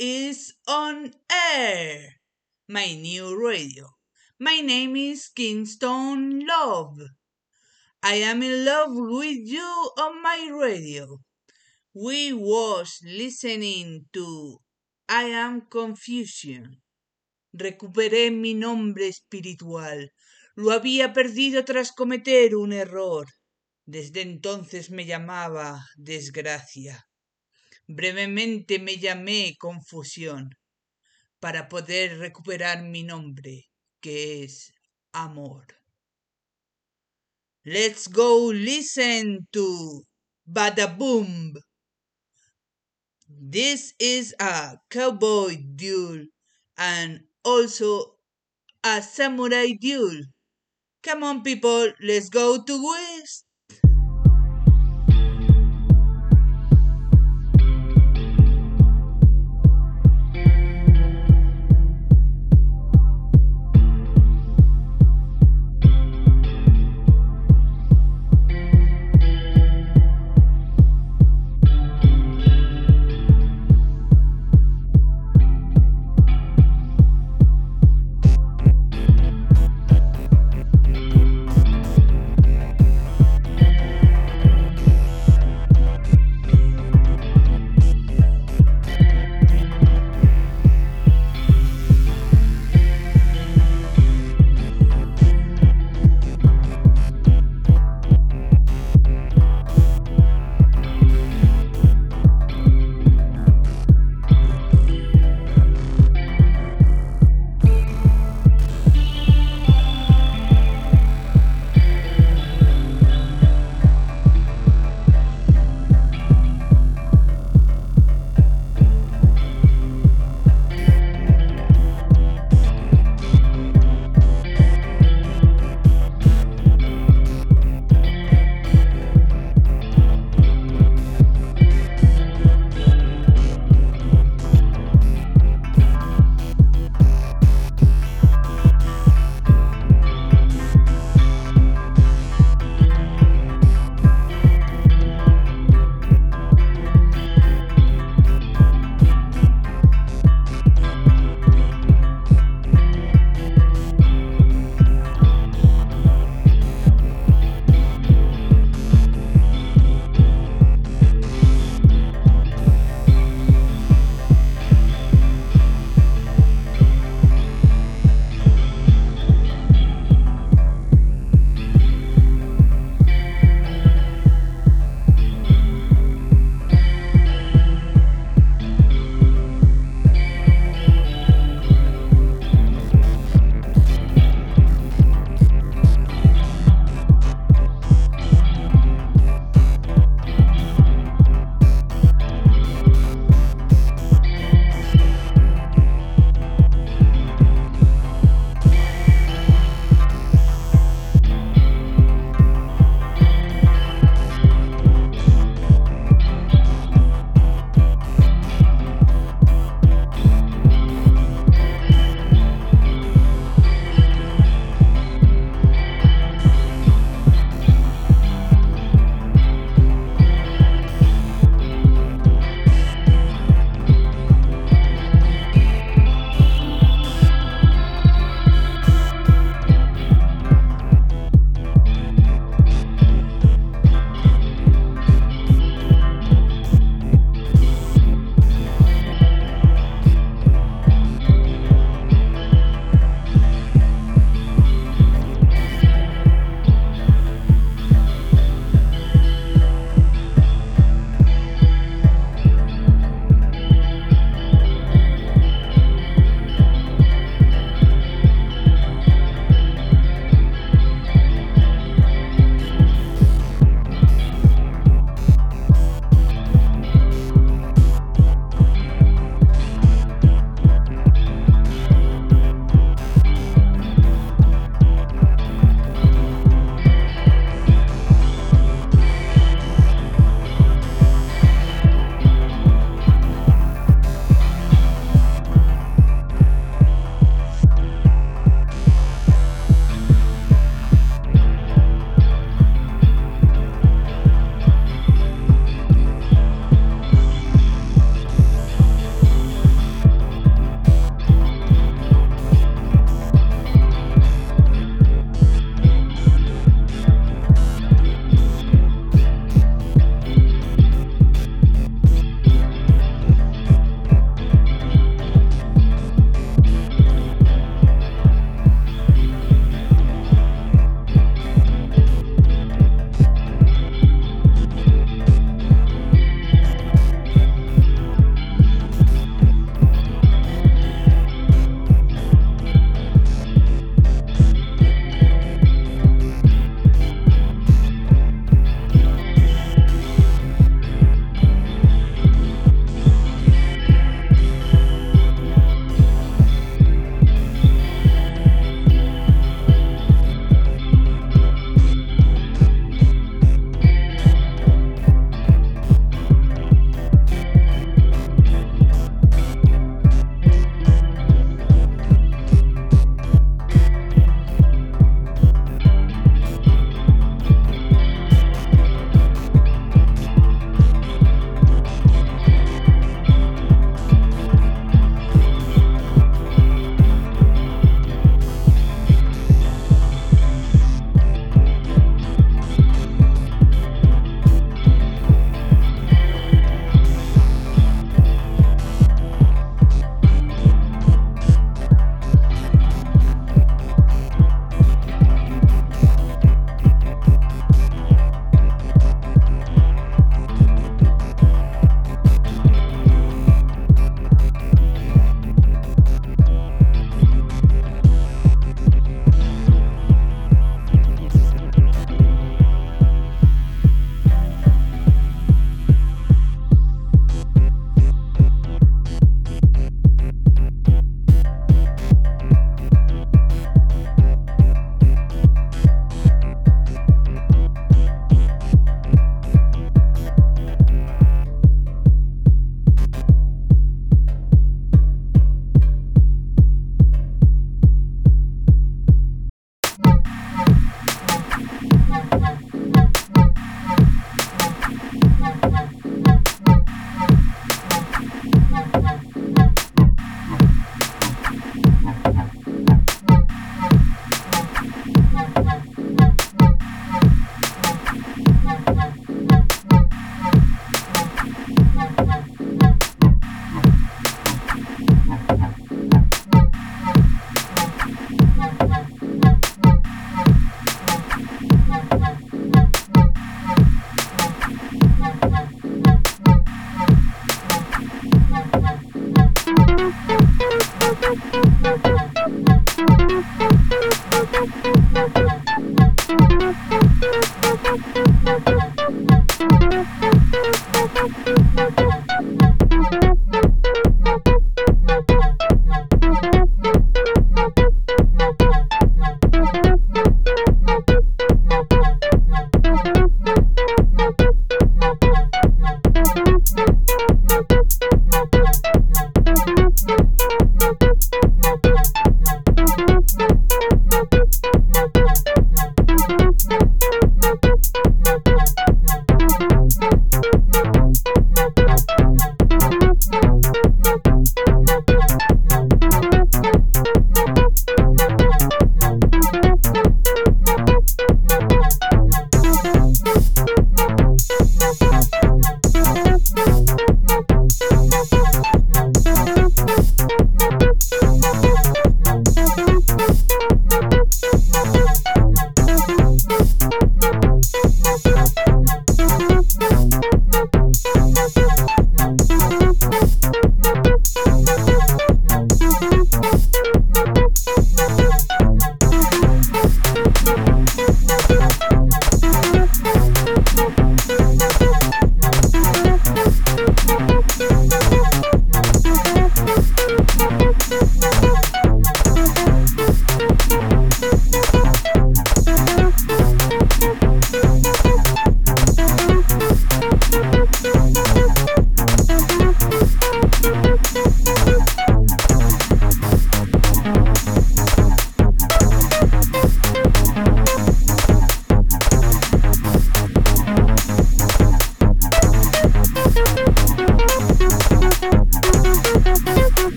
is on Air, my new radio. My name is Kingston Love. I am in love with you on my radio. We was listening to I Am Confusion. Recuperé mi nombre espiritual. Lo había perdido tras cometer un error. Desde entonces me llamaba desgracia. Brevemente me llamé confusión para poder recuperar mi nombre, que es amor. Let's go listen to Badaboom. This is a cowboy duel and also a samurai duel. Come on, people, let's go to West.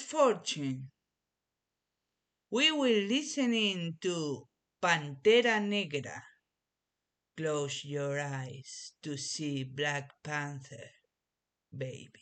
Misfortune. We will listening to Pantera Negra. Close your eyes to see Black Panther, baby.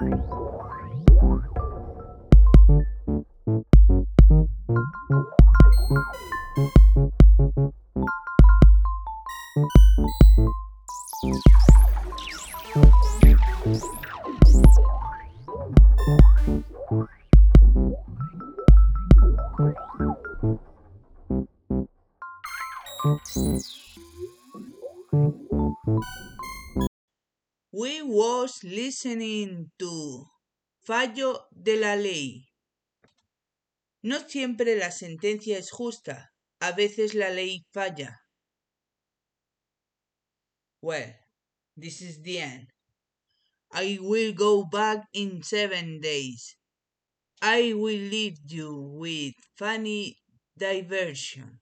We was listening Fallo de la ley. No siempre la sentencia es justa, a veces la ley falla. Well, this is the end. I will go back in seven days. I will leave you with funny diversion.